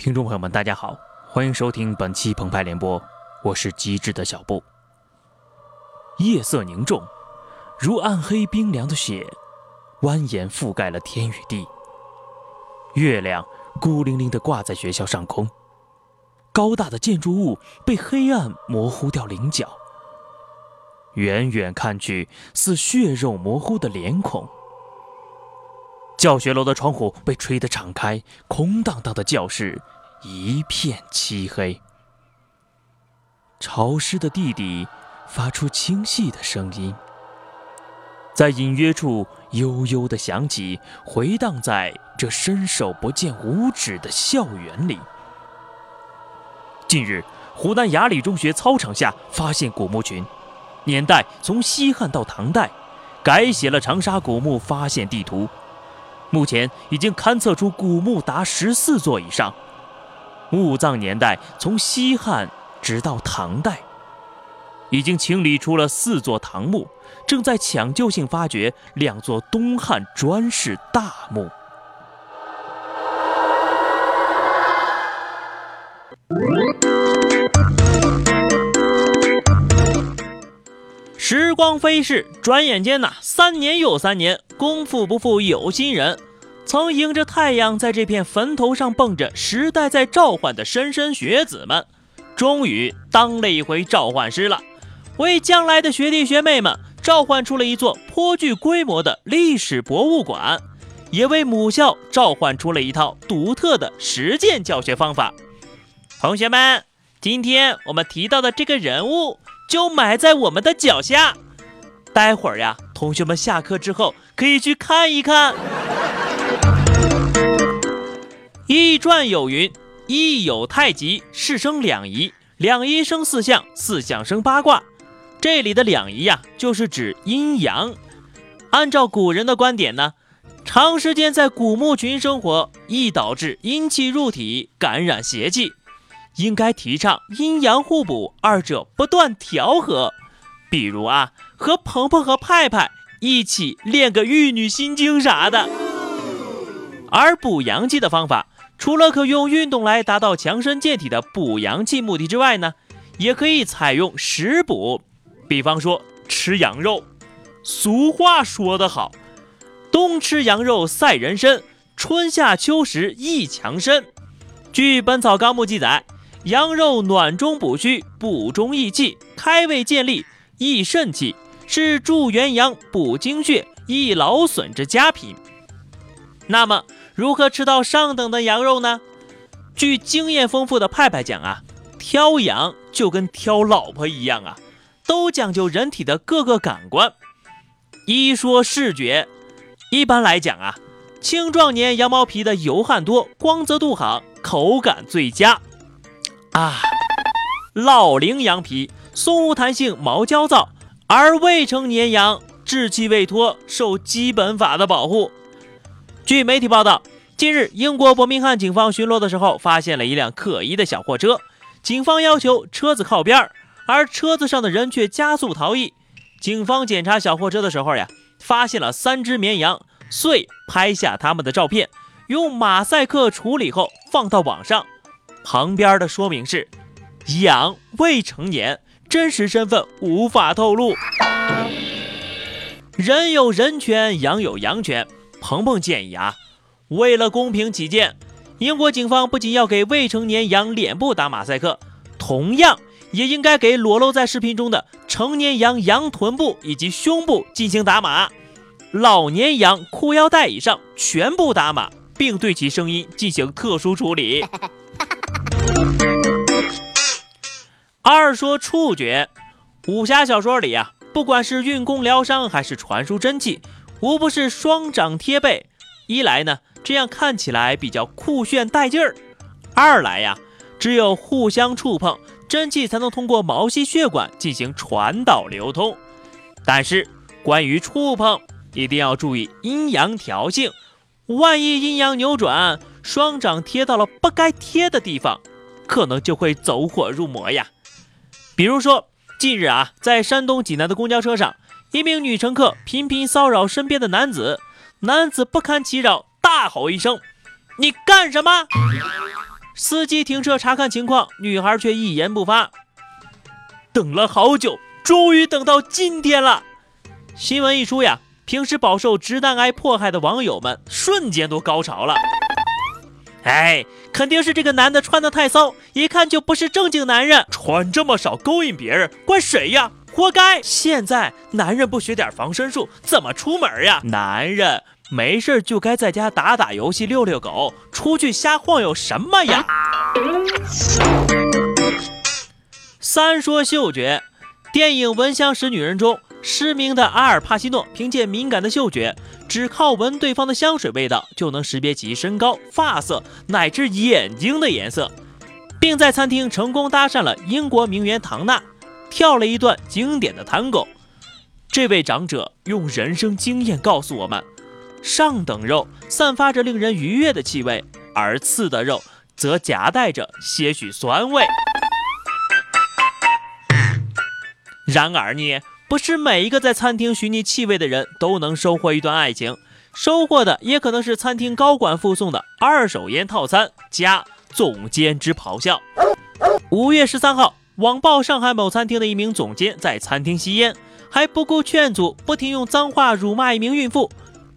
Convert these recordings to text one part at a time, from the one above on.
听众朋友们，大家好，欢迎收听本期澎湃联播，我是机智的小布。夜色凝重，如暗黑冰凉的雪，蜿蜒覆盖了天与地。月亮孤零零地挂在学校上空，高大的建筑物被黑暗模糊掉棱角，远远看去似血肉模糊的脸孔。教学楼的窗户被吹得敞开，空荡荡的教室一片漆黑。潮湿的地底发出清细的声音，在隐约处悠悠地响起，回荡在这伸手不见五指的校园里。近日，湖南雅礼中学操场下发现古墓群，年代从西汉到唐代，改写了长沙古墓发现地图。目前已经勘测出古墓达十四座以上，墓葬年代从西汉直到唐代，已经清理出了四座唐墓，正在抢救性发掘两座东汉砖式大墓。时光飞逝，转眼间呐，三年又三年，功夫不负有心人。曾迎着太阳在这片坟头上蹦着时代在召唤的莘莘学子们，终于当了一回召唤师了，为将来的学弟学妹们召唤出了一座颇具规模的历史博物馆，也为母校召唤出了一套独特的实践教学方法。同学们，今天我们提到的这个人物。就埋在我们的脚下，待会儿呀，同学们下课之后可以去看一看。易传有云：“一有太极，是生两仪；两仪生四象，四象生八卦。”这里的两仪呀，就是指阴阳。按照古人的观点呢，长时间在古墓群生活，易导致阴气入体，感染邪气。应该提倡阴阳互补，二者不断调和。比如啊，和鹏鹏和派派一起练个玉女心经啥的。而补阳气的方法，除了可用运动来达到强身健体的补阳气目的之外呢，也可以采用食补，比方说吃羊肉。俗话说得好，冬吃羊肉赛人参，春夏秋食益强身。据《本草纲目》记载。羊肉暖中补虚，补中益气，开胃健力，益肾气，是助元阳、补精血、益劳损之佳品。那么，如何吃到上等的羊肉呢？据经验丰富的派派讲啊，挑羊就跟挑老婆一样啊，都讲究人体的各个感官。一说视觉，一般来讲啊，青壮年羊毛皮的油汗多，光泽度好，口感最佳。啊，老龄羊皮松无弹性，毛焦躁；而未成年羊稚气未脱，受基本法的保护。据媒体报道，近日英国伯明翰警方巡逻的时候，发现了一辆可疑的小货车，警方要求车子靠边儿，而车子上的人却加速逃逸。警方检查小货车的时候呀，发现了三只绵羊，遂拍下他们的照片，用马赛克处理后放到网上。旁边的说明是：养未成年，真实身份无法透露。人有人权，羊有羊权。鹏鹏建议啊，为了公平起见，英国警方不仅要给未成年羊脸部打马赛克，同样也应该给裸露在视频中的成年羊羊臀部以及胸部进行打码，老年羊裤腰带以上全部打码，并对其声音进行特殊处理。二说触觉，武侠小说里啊，不管是运功疗伤还是传输真气，无不是双掌贴背。一来呢，这样看起来比较酷炫带劲儿；二来呀，只有互相触碰，真气才能通过毛细血管进行传导流通。但是关于触碰，一定要注意阴阳调性，万一阴阳扭转，双掌贴到了不该贴的地方，可能就会走火入魔呀。比如说，近日啊，在山东济南的公交车上，一名女乘客频频骚扰身边的男子，男子不堪其扰，大吼一声：“你干什么？”司机停车查看情况，女孩却一言不发。等了好久，终于等到今天了。新闻一出呀，平时饱受直男癌迫害的网友们瞬间都高潮了。哎，肯定是这个男的穿的太骚，一看就不是正经男人，穿这么少勾引别人，怪谁呀？活该！现在男人不学点防身术，怎么出门呀？男人没事就该在家打打游戏、遛遛狗，出去瞎晃悠什么呀？三说嗅觉，电影《闻香识女人》中，失明的阿尔帕西诺凭借敏感的嗅觉，只靠闻对方的香水味道，就能识别其身高、发色乃至眼睛的颜色，并在餐厅成功搭讪了英国名媛唐娜。跳了一段经典的探戈。这位长者用人生经验告诉我们：上等肉散发着令人愉悦的气味，而次的肉则夹带着些许酸味。然而呢，不是每一个在餐厅寻觅气味的人都能收获一段爱情，收获的也可能是餐厅高管附送的二手烟套餐加总监之咆哮。五月十三号。网曝上海某餐厅的一名总监在餐厅吸烟，还不顾劝阻，不停用脏话辱骂一名孕妇。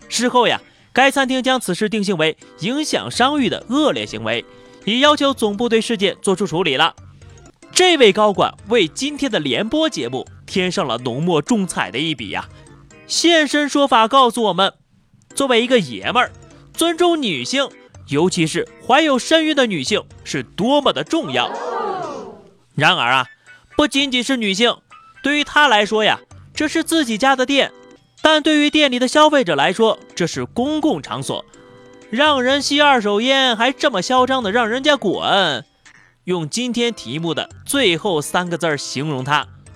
事后呀，该餐厅将此事定性为影响商誉的恶劣行为，已要求总部对事件作出处理了。这位高管为今天的联播节目添上了浓墨重彩的一笔呀，现身说法告诉我们，作为一个爷们儿，尊重女性，尤其是怀有身孕的女性，是多么的重要。然而啊，不仅仅是女性，对于他来说呀，这是自己家的店；但对于店里的消费者来说，这是公共场所，让人吸二手烟还这么嚣张的让人家滚，用今天题目的最后三个字形容他，